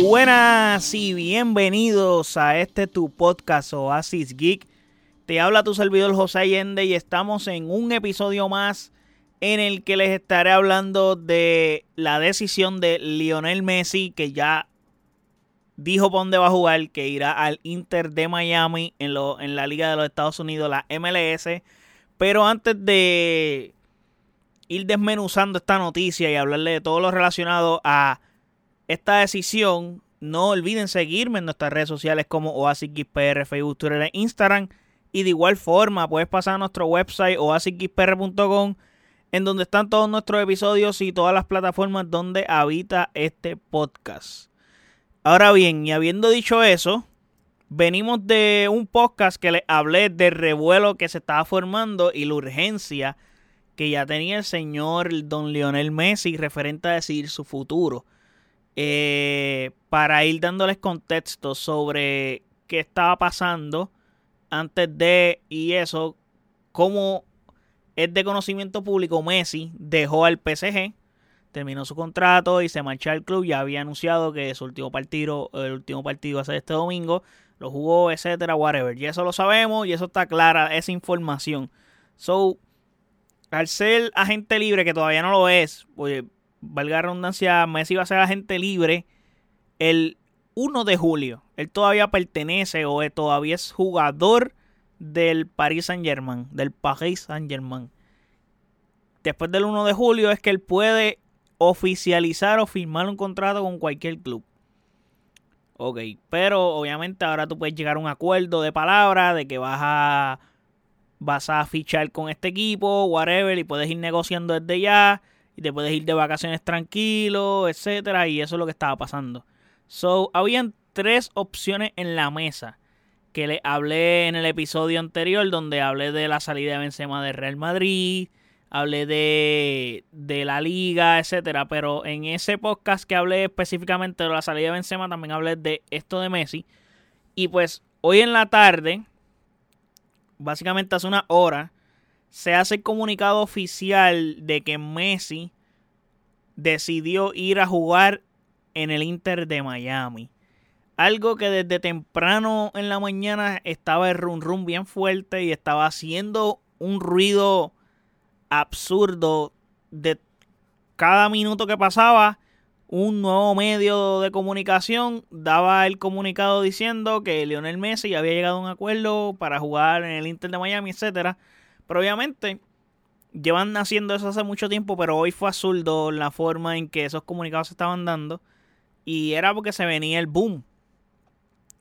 Buenas y bienvenidos a este tu podcast Oasis Geek. Te habla tu servidor José Allende y estamos en un episodio más en el que les estaré hablando de la decisión de Lionel Messi que ya dijo para dónde va a jugar, que irá al Inter de Miami en, lo, en la Liga de los Estados Unidos, la MLS. Pero antes de ir desmenuzando esta noticia y hablarle de todo lo relacionado a esta decisión, no olviden seguirme en nuestras redes sociales como OasisXPR, Facebook, Twitter e Instagram. Y de igual forma, puedes pasar a nuestro website oasisxpr.com en donde están todos nuestros episodios y todas las plataformas donde habita este podcast. Ahora bien, y habiendo dicho eso, venimos de un podcast que les hablé del revuelo que se estaba formando y la urgencia que ya tenía el señor don Lionel Messi referente a decidir su futuro. Eh, para ir dándoles contexto sobre qué estaba pasando antes de y eso, cómo es de conocimiento público, Messi dejó al PSG, terminó su contrato y se marchó al club. Ya había anunciado que su último partido, el último partido va a ser este domingo, lo jugó, etcétera, whatever. Y eso lo sabemos y eso está clara, esa información. So, al ser agente libre, que todavía no lo es, pues, valga la redundancia, Messi va a ser agente libre el 1 de julio. Él todavía pertenece o todavía es jugador del Paris Saint Germain, del Paris Saint Germain. Después del 1 de julio es que él puede oficializar o firmar un contrato con cualquier club. Ok, pero obviamente ahora tú puedes llegar a un acuerdo de palabra de que vas a vas a fichar con este equipo, whatever, y puedes ir negociando desde ya y te puedes ir de vacaciones tranquilo, etcétera, y eso es lo que estaba pasando. So, habían tres opciones en la mesa que le hablé en el episodio anterior donde hablé de la salida de Benzema de Real Madrid, hablé de, de la liga, etcétera, pero en ese podcast que hablé específicamente de la salida de Benzema también hablé de esto de Messi y pues hoy en la tarde, básicamente hace una hora, se hace el comunicado oficial de que Messi decidió ir a jugar en el Inter de Miami. Algo que desde temprano en la mañana estaba el rum rum bien fuerte y estaba haciendo un ruido absurdo de cada minuto que pasaba. Un nuevo medio de comunicación daba el comunicado diciendo que Lionel Messi había llegado a un acuerdo para jugar en el Inter de Miami, etcétera. Pero obviamente llevan haciendo eso hace mucho tiempo, pero hoy fue absurdo la forma en que esos comunicados se estaban dando. Y era porque se venía el boom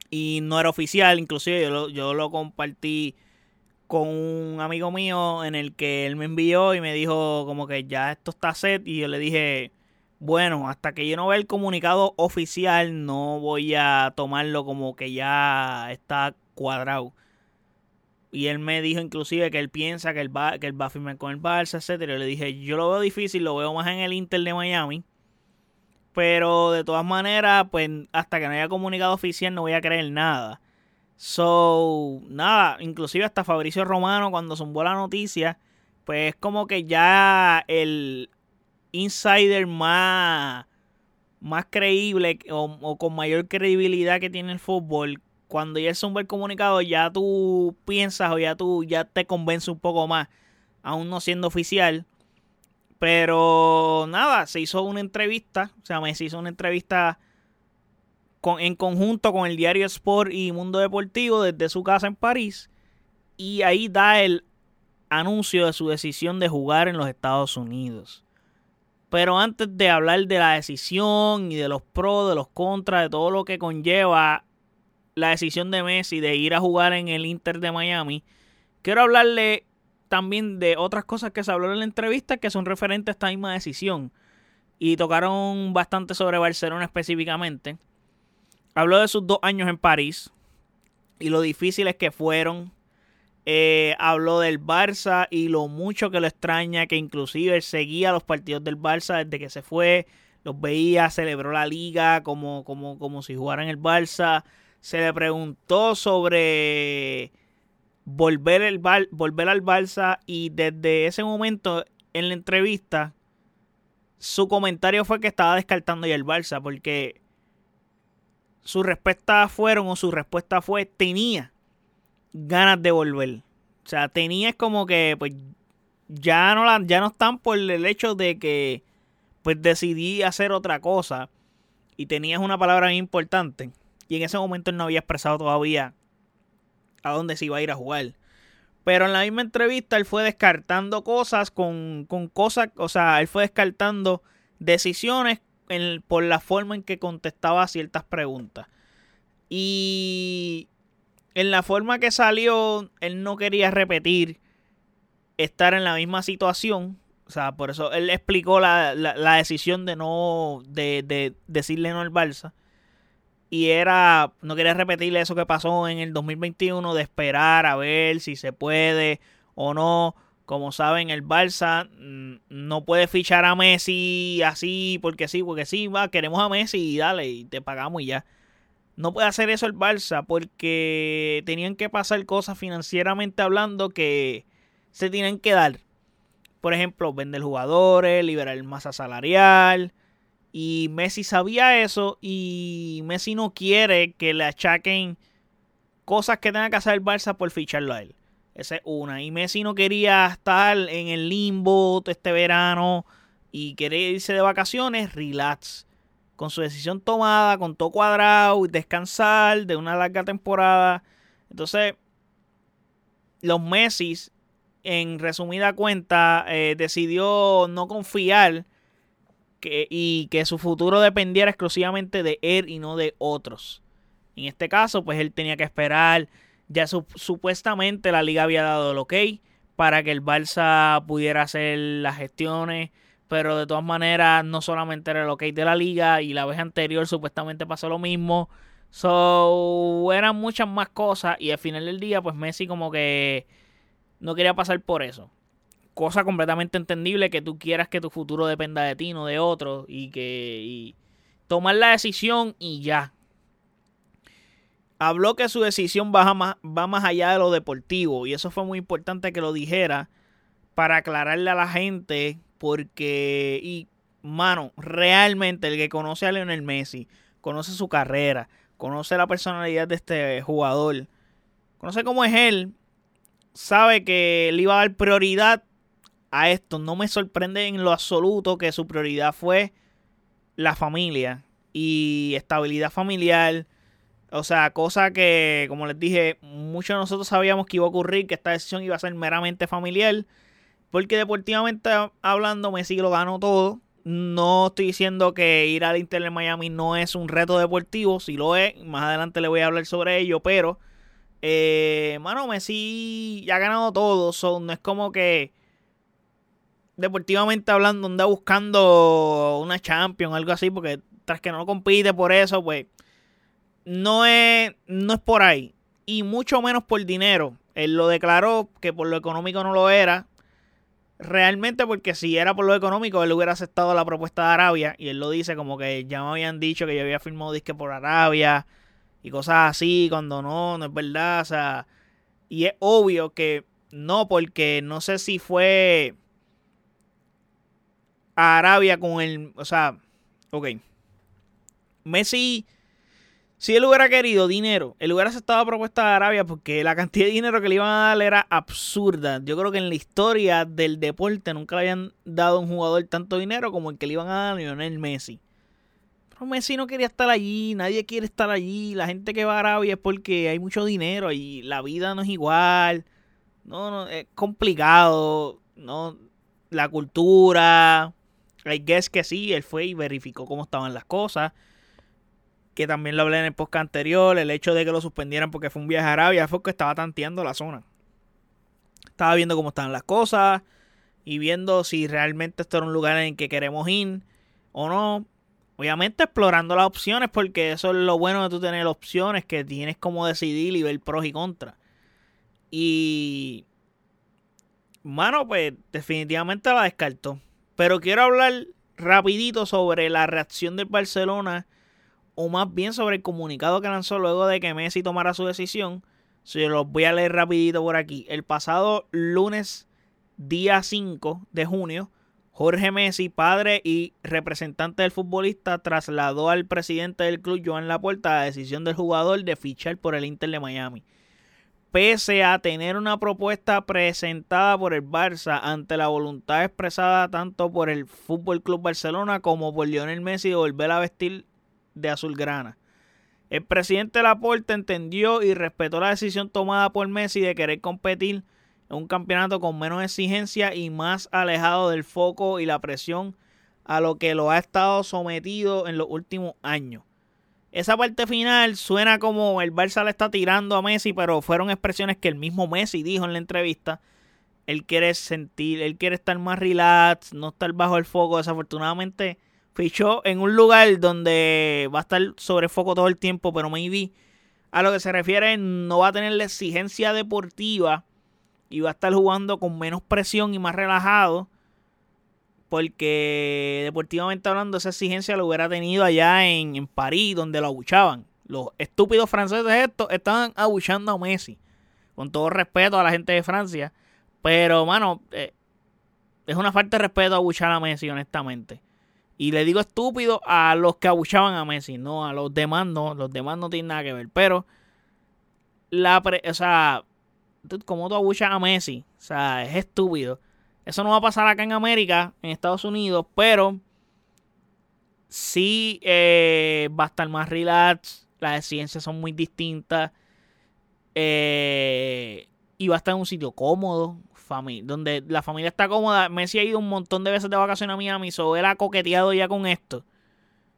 y no era oficial, inclusive yo lo, yo lo compartí con un amigo mío en el que él me envió y me dijo como que ya esto está set y yo le dije, bueno, hasta que yo no vea el comunicado oficial no voy a tomarlo como que ya está cuadrado. Y él me dijo inclusive que él piensa que él va, que él va a firmar con el Barça, etcétera. Yo le dije, yo lo veo difícil, lo veo más en el Inter de Miami. Pero de todas maneras, pues hasta que no haya comunicado oficial no voy a creer nada. So, nada, inclusive hasta Fabricio Romano cuando zumbó la noticia, pues es como que ya el insider más, más creíble o, con mayor credibilidad que tiene el fútbol, cuando ya zumbó el comunicado ya tú piensas o ya tú ya te convence un poco más, aún no siendo oficial pero nada, se hizo una entrevista, o sea, me se hizo una entrevista con, en conjunto con el diario Sport y Mundo Deportivo desde su casa en París. Y ahí da el anuncio de su decisión de jugar en los Estados Unidos. Pero antes de hablar de la decisión y de los pros, de los contras, de todo lo que conlleva la decisión de Messi de ir a jugar en el Inter de Miami, quiero hablarle también de otras cosas que se habló en la entrevista que son referentes a esta misma decisión. Y tocaron bastante sobre Barcelona específicamente. Habló de sus dos años en París y lo difíciles que fueron. Eh, habló del Barça y lo mucho que lo extraña, que inclusive él seguía los partidos del Barça desde que se fue, los veía, celebró la liga como, como, como si jugara en el Barça. Se le preguntó sobre volver, el volver al Barça y desde ese momento en la entrevista su comentario fue que estaba descartando ya el Barça porque su respuesta fueron o su respuesta fue tenía ganas de volver. O sea, tenía como que pues ya no la, ya no están por el hecho de que pues decidí hacer otra cosa y tenías una palabra muy importante y en ese momento él no había expresado todavía a dónde se iba a ir a jugar. Pero en la misma entrevista él fue descartando cosas con, con cosas, o sea, él fue descartando decisiones por la forma en que contestaba ciertas preguntas. Y en la forma que salió, él no quería repetir estar en la misma situación. O sea, por eso él explicó la, decisión de no, de, de, decirle no al Barça. Y era, no quería repetirle eso que pasó en el 2021, de esperar a ver si se puede o no. Como saben, el Barça mm, no puede fichar a Messi así porque sí, porque sí, va, queremos a Messi y dale, y te pagamos y ya. No puede hacer eso el Barça porque tenían que pasar cosas financieramente hablando que se tienen que dar. Por ejemplo, vender jugadores, liberar masa salarial. Y Messi sabía eso y Messi no quiere que le achaquen cosas que tenga que hacer el Barça por ficharlo a él. Esa es una. Y Messi no quería estar en el limbo este verano y quería irse de vacaciones, relax. Con su decisión tomada, con todo cuadrado y descansar de una larga temporada. Entonces, los Messi, en resumida cuenta, eh, decidió no confiar y que su futuro dependiera exclusivamente de él y no de otros. En este caso, pues él tenía que esperar ya supuestamente la liga había dado el ok para que el Barça pudiera hacer las gestiones, pero de todas maneras no solamente era el ok de la liga y la vez anterior supuestamente pasó lo mismo. So, eran muchas más cosas y al final del día pues Messi como que no quería pasar por eso. Cosa completamente entendible que tú quieras que tu futuro dependa de ti, no de otro y que y tomar la decisión y ya. Habló que su decisión va más, va más allá de lo deportivo y eso fue muy importante que lo dijera para aclararle a la gente porque y mano, realmente el que conoce a Lionel Messi, conoce su carrera, conoce la personalidad de este jugador, conoce cómo es él, sabe que le iba a dar prioridad a esto. No me sorprende en lo absoluto que su prioridad fue la familia y estabilidad familiar o sea, cosa que, como les dije, muchos de nosotros sabíamos que iba a ocurrir, que esta decisión iba a ser meramente familiar. Porque deportivamente hablando, Messi lo ganó todo. No estoy diciendo que ir al Inter de Miami no es un reto deportivo, si lo es, más adelante le voy a hablar sobre ello, pero, eh, mano, Messi ya ha ganado todo, no es como que deportivamente hablando anda buscando una Champions, algo así, porque tras que no compite por eso, pues no es, no es por ahí. Y mucho menos por dinero. Él lo declaró que por lo económico no lo era. Realmente porque si era por lo económico, él hubiera aceptado la propuesta de Arabia. Y él lo dice como que ya me habían dicho que yo había firmado disque por Arabia. Y cosas así, cuando no, no es verdad. O sea, y es obvio que no, porque no sé si fue a Arabia con el... O sea, ok. Messi si él hubiera querido dinero, él hubiera aceptado la propuesta de Arabia porque la cantidad de dinero que le iban a dar era absurda. Yo creo que en la historia del deporte nunca le habían dado a un jugador tanto dinero como el que le iban a dar a Lionel Messi. Pero Messi no quería estar allí, nadie quiere estar allí. La gente que va a Arabia es porque hay mucho dinero y la vida no es igual. No, no, es complicado. No, la cultura. I guess que sí, él fue y verificó cómo estaban las cosas que también lo hablé en el podcast anterior, el hecho de que lo suspendieran porque fue un viaje a Arabia fue que estaba tanteando la zona. Estaba viendo cómo estaban las cosas y viendo si realmente esto era un lugar en el que queremos ir o no. Obviamente explorando las opciones porque eso es lo bueno de tú tener opciones que tienes como decidir y ver pros y contras. Y... Mano, pues definitivamente la descartó. Pero quiero hablar rapidito sobre la reacción del Barcelona o más bien sobre el comunicado que lanzó luego de que Messi tomara su decisión. Se los voy a leer rapidito por aquí. El pasado lunes, día 5 de junio, Jorge Messi, padre y representante del futbolista, trasladó al presidente del club, Joan Laporta, la decisión del jugador de fichar por el Inter de Miami. Pese a tener una propuesta presentada por el Barça ante la voluntad expresada tanto por el Fútbol Club Barcelona como por Lionel Messi de volver a vestir de azulgrana. El presidente Laporta entendió y respetó la decisión tomada por Messi de querer competir un campeonato con menos exigencia y más alejado del foco y la presión a lo que lo ha estado sometido en los últimos años. Esa parte final suena como el Barça le está tirando a Messi, pero fueron expresiones que el mismo Messi dijo en la entrevista. Él quiere sentir, él quiere estar más relax, no estar bajo el foco. Desafortunadamente fichó en un lugar donde va a estar sobre foco todo el tiempo, pero maybe a lo que se refiere no va a tener la exigencia deportiva y va a estar jugando con menos presión y más relajado. Porque deportivamente hablando, esa exigencia lo hubiera tenido allá en, París, donde lo abuchaban. Los estúpidos franceses estos estaban abuchando a Messi. Con todo respeto a la gente de Francia. Pero, mano, eh, es una falta de respeto abuchar a Messi, honestamente. Y le digo estúpido a los que abuchaban a Messi, no a los demás, no. Los demás no tienen nada que ver. Pero, la o sea, como tú abuchas a Messi. O sea, es estúpido. Eso no va a pasar acá en América, en Estados Unidos, pero sí eh, va a estar más relax. Las ciencias son muy distintas. Eh, y va a estar en un sitio cómodo, donde la familia está cómoda. Messi ha ido un montón de veces de vacaciones a Miami, so él ha coqueteado ya con esto.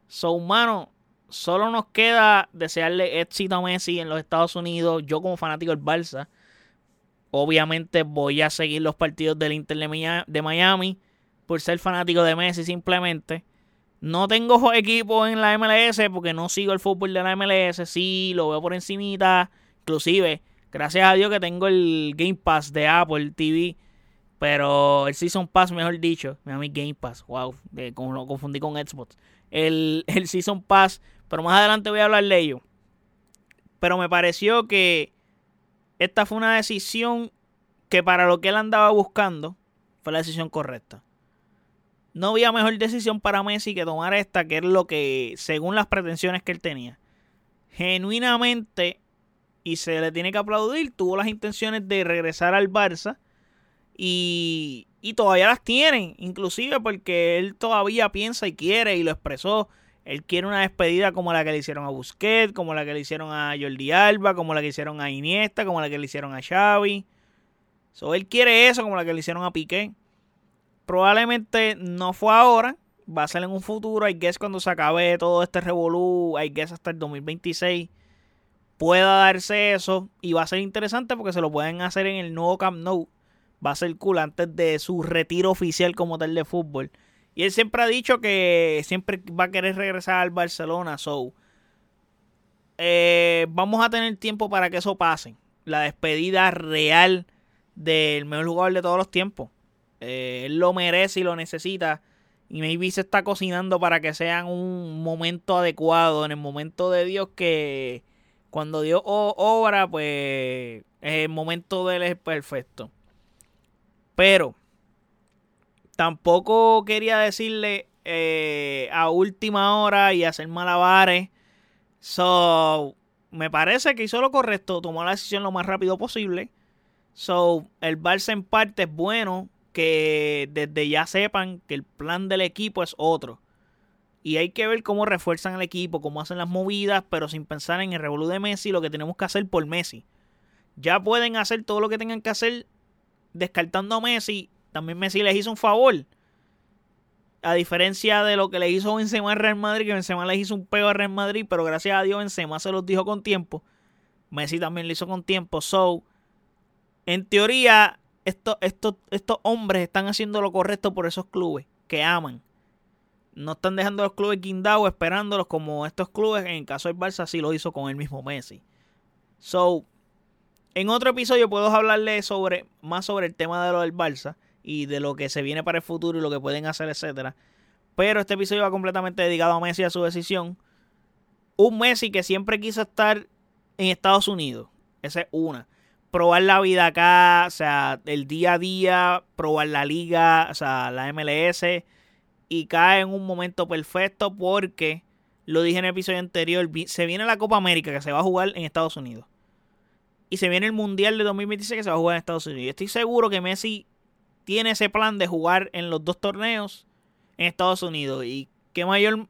So, humano, solo nos queda desearle éxito a Messi en los Estados Unidos. Yo como fanático del Barça Obviamente voy a seguir los partidos del Inter de Miami por ser fanático de Messi simplemente. No tengo equipo en la MLS porque no sigo el fútbol de la MLS. Sí, lo veo por encimita. Inclusive, gracias a Dios que tengo el Game Pass de Apple TV. Pero el Season Pass, mejor dicho. mi Game Pass. Wow, como lo confundí con Xbox. El, el Season Pass. Pero más adelante voy a hablar de ello. Pero me pareció que esta fue una decisión que para lo que él andaba buscando fue la decisión correcta. No había mejor decisión para Messi que tomar esta, que es lo que, según las pretensiones que él tenía, genuinamente, y se le tiene que aplaudir, tuvo las intenciones de regresar al Barça y, y todavía las tienen, inclusive porque él todavía piensa y quiere y lo expresó él quiere una despedida como la que le hicieron a Busquets, como la que le hicieron a Jordi Alba, como la que hicieron a Iniesta, como la que le hicieron a Xavi. So, él quiere eso como la que le hicieron a Piqué. Probablemente no fue ahora, va a ser en un futuro. I guess cuando se acabe todo este revolú, I guess hasta el 2026 pueda darse eso y va a ser interesante porque se lo pueden hacer en el nuevo Camp Nou. Va a ser cool antes de su retiro oficial como tal de fútbol. Y él siempre ha dicho que siempre va a querer regresar al Barcelona. So, eh, vamos a tener tiempo para que eso pase. La despedida real del mejor jugador de todos los tiempos. Eh, él lo merece y lo necesita. Y maybe se está cocinando para que sea un momento adecuado, en el momento de Dios que cuando Dios obra, pues el momento de él es perfecto. Pero Tampoco quería decirle eh, a última hora y hacer malabares. So, me parece que hizo lo correcto, tomó la decisión lo más rápido posible. So, el Barça en parte es bueno que desde ya sepan que el plan del equipo es otro. Y hay que ver cómo refuerzan el equipo, cómo hacen las movidas, pero sin pensar en el revolú de Messi, lo que tenemos que hacer por Messi. Ya pueden hacer todo lo que tengan que hacer descartando a Messi también Messi les hizo un favor. A diferencia de lo que le hizo Benzema al Real Madrid, que Benzema les hizo un pego al Real Madrid, pero gracias a Dios Benzema se los dijo con tiempo. Messi también lo hizo con tiempo. So, en teoría, estos, estos, estos hombres están haciendo lo correcto por esos clubes que aman. No están dejando a los clubes guindados esperándolos como estos clubes, en el caso del Barça, sí lo hizo con el mismo Messi. So, en otro episodio puedo hablarle sobre, más sobre el tema de lo del Barça y de lo que se viene para el futuro y lo que pueden hacer, etcétera. Pero este episodio va completamente dedicado a Messi y a su decisión. Un Messi que siempre quiso estar en Estados Unidos. Esa es una. probar la vida acá, o sea, el día a día, probar la liga, o sea, la MLS, y cae en un momento perfecto porque, lo dije en el episodio anterior, se viene la Copa América que se va a jugar en Estados Unidos. Y se viene el Mundial de 2026 que se va a jugar en Estados Unidos. Estoy seguro que Messi tiene ese plan de jugar en los dos torneos en Estados Unidos. Y qué mayor,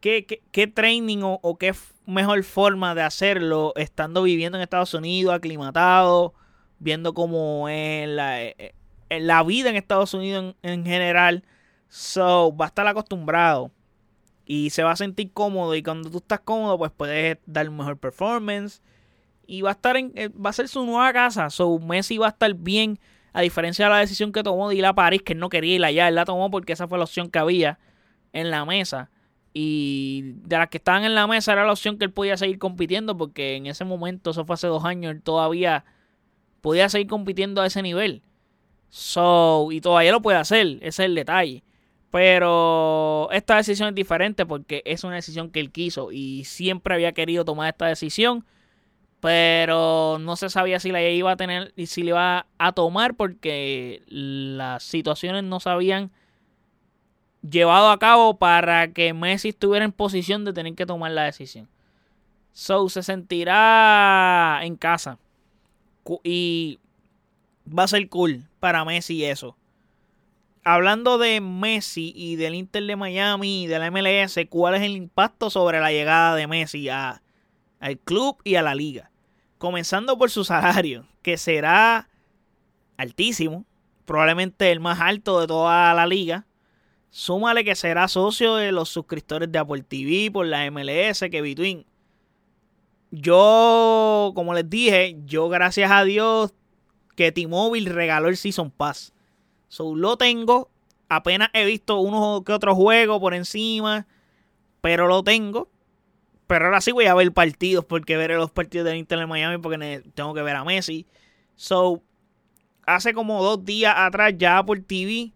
qué, qué, training o, qué mejor forma de hacerlo estando viviendo en Estados Unidos, aclimatado, viendo cómo es la, eh, eh, la vida en Estados Unidos en, general. So, va a estar acostumbrado y se va a sentir cómodo. Y cuando tú estás cómodo, pues puedes dar mejor performance. Y va a estar en, eh, va a ser su nueva casa. So, Messi va a estar bien. A diferencia de la decisión que tomó de ir a París, que él no quería ir allá. Él la tomó porque esa fue la opción que había en la mesa. Y de las que estaban en la mesa era la opción que él podía seguir compitiendo, porque en ese momento, eso fue hace dos años, él todavía podía seguir compitiendo a ese nivel. So, y todavía lo puede hacer, ese es el detalle. Pero esta decisión es diferente porque es una decisión que él quiso y siempre había querido tomar esta decisión, pero no se sabía si la iba a tener y si la iba a tomar porque las situaciones no sabían llevado a cabo para que Messi estuviera en posición de tener que tomar la decisión. So se sentirá en casa. Y va a ser cool para Messi eso. Hablando de Messi y del Inter de Miami y de la MLS, ¿cuál es el impacto sobre la llegada de Messi a, al club y a la liga? Comenzando por su salario, que será altísimo, probablemente el más alto de toda la liga. Súmale que será socio de los suscriptores de Apple TV por la MLS, que Between. Yo, como les dije, yo gracias a Dios que T-Mobile regaló el Season Pass. So, lo tengo. Apenas he visto uno que otro juego por encima. Pero lo tengo. Pero ahora sí voy a ver partidos. Porque veré los partidos del Inter de Miami. Porque tengo que ver a Messi. So, hace como dos días atrás ya por TV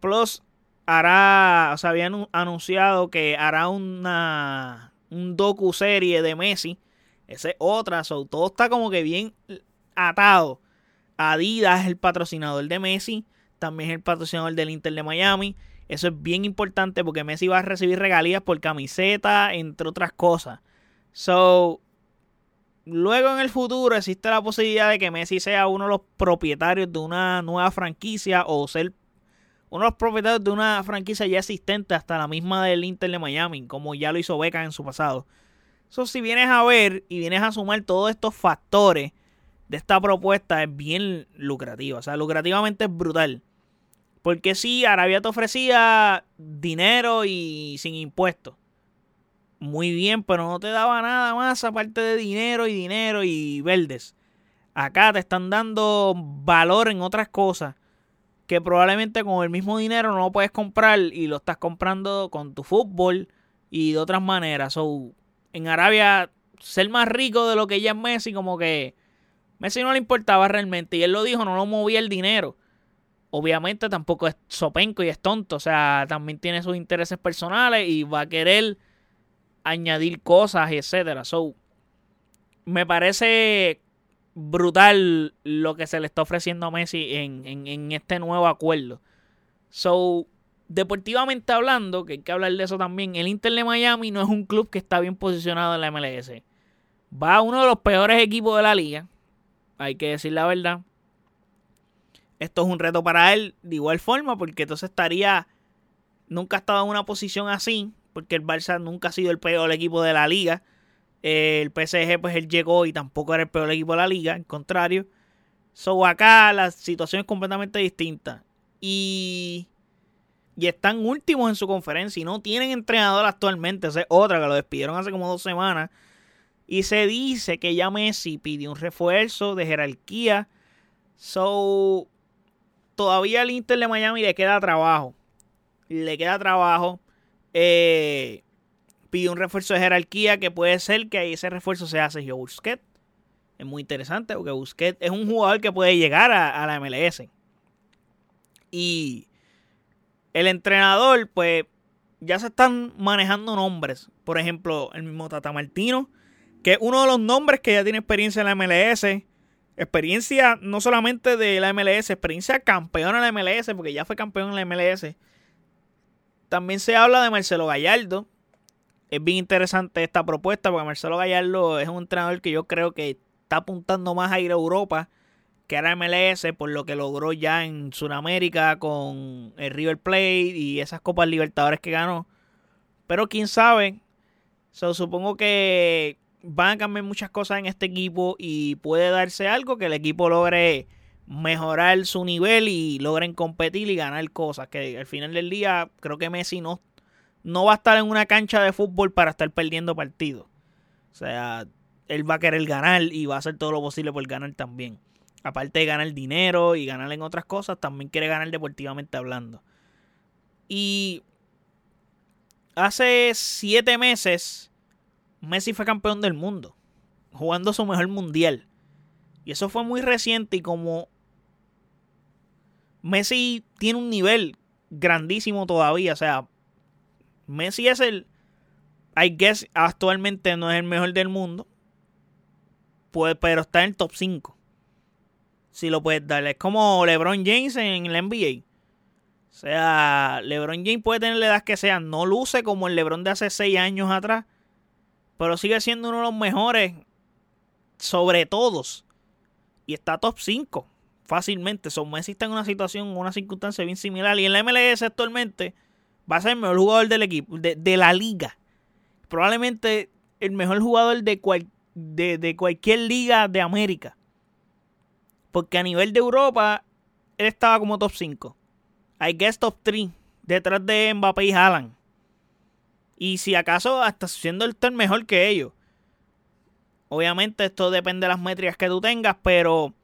Plus hará, o sea, habían anunciado que hará una un docu serie de Messi. Esa es otra, todo está como que bien atado. Adidas es el patrocinador de Messi, también es el patrocinador del Inter de Miami. Eso es bien importante porque Messi va a recibir regalías por camiseta, entre otras cosas. So, luego en el futuro existe la posibilidad de que Messi sea uno de los propietarios de una nueva franquicia o ser uno de los propietarios de una franquicia ya existente, hasta la misma del Inter de Miami, como ya lo hizo Beckham en su pasado. Eso si vienes a ver y vienes a sumar todos estos factores de esta propuesta es bien lucrativa. O sea, lucrativamente es brutal. Porque si Arabia te ofrecía dinero y sin impuestos. Muy bien, pero no te daba nada más aparte de dinero y dinero y verdes. Acá te están dando valor en otras cosas que probablemente con el mismo dinero no lo puedes comprar y lo estás comprando con tu fútbol y de otras maneras. So, en Arabia, ser más rico de lo que ya es Messi, como que Messi no le importaba realmente. Y él lo dijo, no lo movía el dinero. Obviamente tampoco es sopenco y es tonto. O sea, también tiene sus intereses personales y va a querer añadir cosas, etcétera. So, me parece brutal lo que se le está ofreciendo a Messi en, este nuevo acuerdo. So, deportivamente hablando, que hay que hablar de eso también, el Inter de Miami no es un club que está bien posicionado en la MLS. Va a uno de los peores equipos de la liga, hay que decir la verdad. Esto es un reto para él de igual forma, porque entonces estaría, nunca ha estado en una posición así, porque el Barça nunca ha sido el peor equipo de la liga el PSG, pues él llegó y tampoco era el peor equipo de la liga, al contrario. So acá la situación es completamente distinta. Y, y están últimos en su conferencia y no tienen entrenador actualmente. Esa es otra que lo despidieron hace como dos semanas. Y se dice que ya Messi pidió un refuerzo de jerarquía. So todavía al Inter de Miami le queda trabajo. Le queda trabajo. Eh, pide un refuerzo de jerarquía que puede ser que ese refuerzo sea Sergio Busquets. Es muy interesante porque Busquets es un jugador que puede llegar a, la MLS. Y el entrenador, pues ya se están manejando nombres. Por ejemplo, el mismo Tata Martino, que es uno de los nombres que ya tiene experiencia en la MLS. Experiencia no solamente de la MLS, experiencia campeón en la MLS, porque ya fue campeón en la MLS. También se habla de Marcelo Gallardo. Es bien interesante esta propuesta porque Marcelo Gallardo es un entrenador que yo creo que está apuntando más a ir a Europa que a la MLS por lo que logró ya en Sudamérica con el River Plate y esas Copas Libertadores que ganó. Pero quién sabe. supongo que van a cambiar muchas cosas en este equipo y puede darse algo que el equipo logre mejorar su nivel y logren competir y ganar cosas. Que al final del día creo que Messi no, no va a estar en una cancha de fútbol para estar perdiendo partidos. O sea, él va a querer ganar y va a hacer todo lo posible por ganar también. Aparte de ganar dinero y ganar en otras cosas, también quiere ganar deportivamente hablando. Y hace siete meses Messi fue campeón del mundo, jugando su mejor mundial. Y eso fue muy reciente y como Messi tiene un nivel grandísimo todavía, o sea, Messi es el, I guess, actualmente no es el mejor del mundo, pues, pero está en el top 5. Si lo puedes dar. Es como LeBron James en el NBA. O sea, LeBron James puede tener la edad que sea. No luce como el LeBron de hace 6 años atrás pero sigue siendo uno de los mejores sobre todos. Y está top 5 fácilmente. Son Messi está en una situación, una circunstancia bien similar. Y en la MLS actualmente va a ser el mejor jugador del equipo, de, la liga. Probablemente el mejor jugador de, de, cualquier liga de América. Porque a nivel de Europa, él estaba como top 5. I guess top 3. Detrás de Mbappé y Haaland. Y si acaso hasta siendo el turn mejor que ellos. Obviamente esto depende de las métricas que tú tengas, pero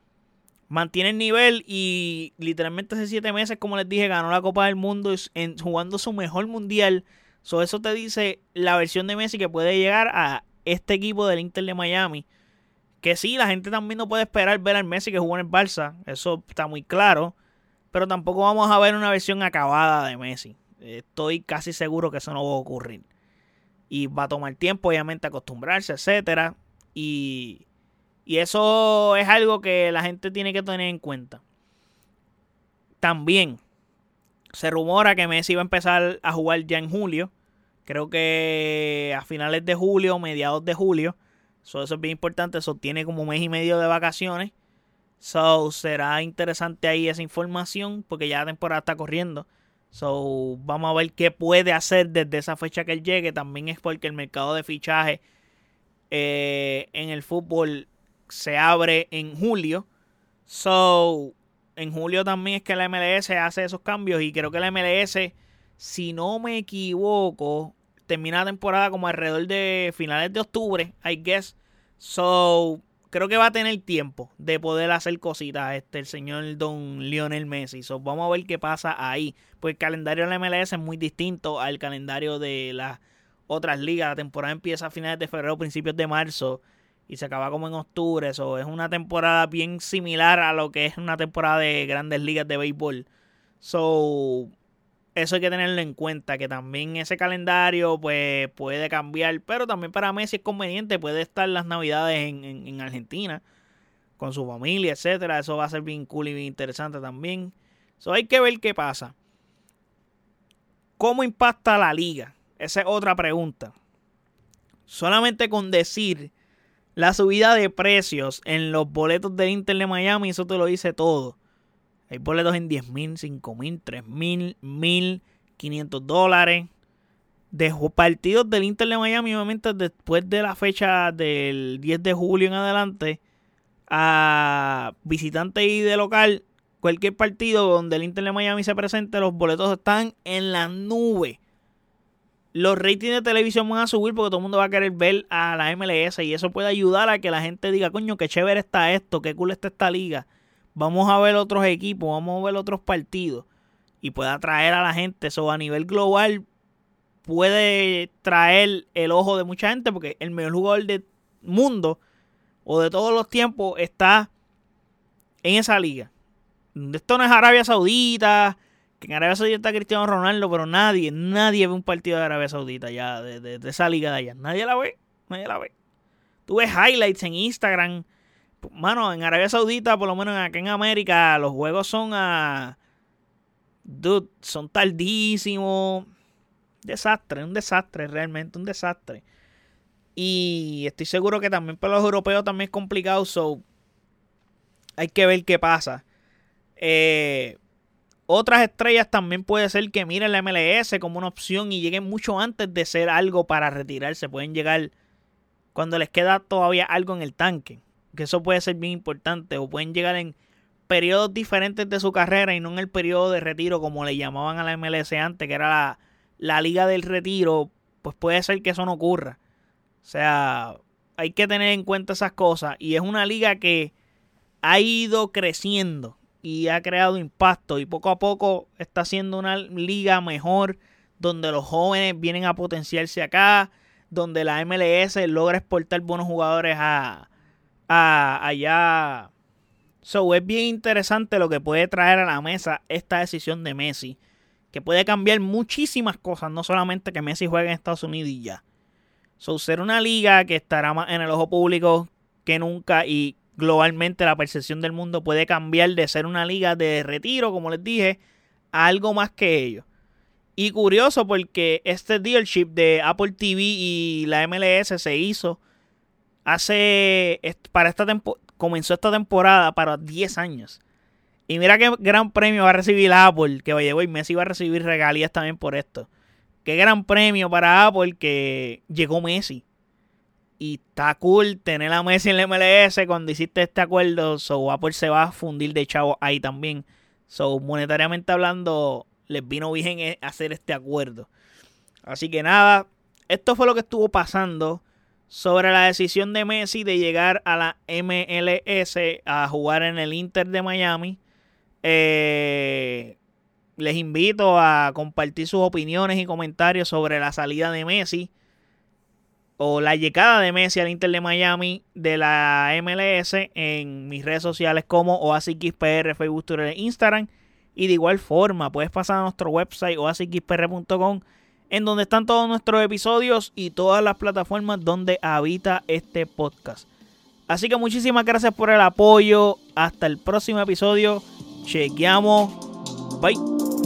mantiene el nivel y literalmente hace siete meses, como les dije, ganó la Copa del Mundo en, jugando su mejor mundial. So, eso te dice la versión de Messi que puede llegar a este equipo del Inter de Miami. Que sí, la gente también no puede esperar ver al Messi que jugó en el Barça. Eso está muy claro. Pero tampoco vamos a ver una versión acabada de Messi. Estoy casi seguro que eso no va a ocurrir. Y va a tomar tiempo, obviamente, acostumbrarse, etcétera. Y, y eso es algo que la gente tiene que tener en cuenta. También se rumora que Messi va a empezar a jugar ya en julio. Creo que a finales de julio, mediados de julio. eso es bien importante. Eso tiene como un mes y medio de vacaciones. So, será interesante ahí esa información porque ya la temporada está corriendo. So, vamos a ver qué puede hacer desde esa fecha que él llegue. También es porque el mercado de fichaje eh, en el fútbol se abre en julio. So, en julio también es que la MLS hace esos cambios. Y creo que la MLS, si no me equivoco, termina la temporada como alrededor de finales de octubre, I guess. So, creo que va a tener tiempo de poder hacer cositas este el señor Don Lionel Messi. So, vamos a ver qué pasa ahí. Pues el calendario de la MLS es muy distinto al calendario de las otras ligas. La temporada empieza a finales de febrero, principios de marzo y se acaba como en octubre. So, es una temporada bien similar a lo que es una temporada de grandes ligas de béisbol. So, eso hay que tenerlo en cuenta, que también ese calendario pues puede cambiar, pero también para Messi es conveniente, puede estar las navidades en, Argentina con su familia, etcétera, eso va a ser bien cool y bien interesante también. So, hay que ver qué pasa. ¿Cómo impacta la liga? Esa es otra pregunta. Solamente con decir la subida de precios en los boletos del Inter de Miami, eso te lo dice todo. Hay boletos en 10 mil, 5 mil, 3 mil, 1000, 500 dólares. De partidos del Inter de Miami, obviamente después de la fecha del 10 de julio en adelante, a visitantes y de local, cualquier partido donde el Inter de Miami se presente, los boletos están en la nube. Los ratings de televisión van a subir porque todo el mundo va a querer ver a la MLS y eso puede ayudar a que la gente diga, coño, qué chévere está esto, qué cool está esta liga vamos a ver otros equipos, vamos a ver otros partidos y puede atraer a la gente. Eso a nivel global puede traer el ojo de mucha gente porque el mejor jugador del mundo o de todos los tiempos está en esa liga. Esto no es Arabia Saudita, que en Arabia Saudita está Cristiano Ronaldo, pero nadie, nadie ve un partido de Arabia Saudita ya, de, de esa liga de allá. Nadie la ve, nadie la ve. Tú ves highlights en Instagram Mano, en Arabia Saudita, por lo menos aquí en América, los juegos son a. Dude, son tardísimos. Desastre, un desastre, realmente un desastre. Y estoy seguro que también para los europeos también es complicado. So, hay que ver qué pasa. Eh, otras estrellas también puede ser que miren la MLS como una opción y lleguen mucho antes de ser algo para retirarse. Pueden llegar cuando les queda todavía algo en el tanque. Que eso puede ser bien importante. O pueden llegar en periodos diferentes de su carrera y no en el periodo de retiro como le llamaban a la MLS antes, que era la, la liga del retiro. Pues puede ser que eso no ocurra. O sea, hay que tener en cuenta esas cosas. Y es una liga que ha ido creciendo y ha creado impacto y poco a poco está siendo una liga mejor donde los jóvenes vienen a potenciarse acá, donde la MLS logra exportar buenos jugadores a, a allá. So, es bien interesante lo que puede traer a la mesa esta decisión de Messi, que puede cambiar muchísimas cosas, no solamente que Messi juegue en Estados Unidos y ya. So, ser una liga que estará más en el ojo público que nunca y globalmente la percepción del mundo puede cambiar de ser una liga de retiro, como les dije, a algo más que ello. Y curioso porque este dealership de Apple TV y la MLS se hizo hace para esta comenzó esta temporada para 10 años. Y mira qué gran premio va a recibir Apple, que vaya, y Messi va a recibir regalías también por esto. Qué gran premio para Apple que llegó Messi. Y está cool tener a Messi en el MLS cuando hiciste este acuerdo. So Apple se va a fundir de chavo ahí también. So monetariamente hablando, les vino bien e-, hacer este acuerdo. Así que nada, esto fue lo que estuvo pasando sobre la decisión de Messi de llegar a la MLS a jugar en el Inter de Miami. Eh, les invito a compartir sus opiniones y comentarios sobre la salida de Messi o la llegada de Messi al Inter de Miami de la MLS en mis redes sociales como OASIXPR, Facebook, Twitter e Instagram. Y de igual forma, puedes pasar a nuestro website oasixpr.com en donde están todos nuestros episodios y todas las plataformas donde habita este podcast. Así que muchísimas gracias por el apoyo. Hasta el próximo episodio. Chequeamos. Bye.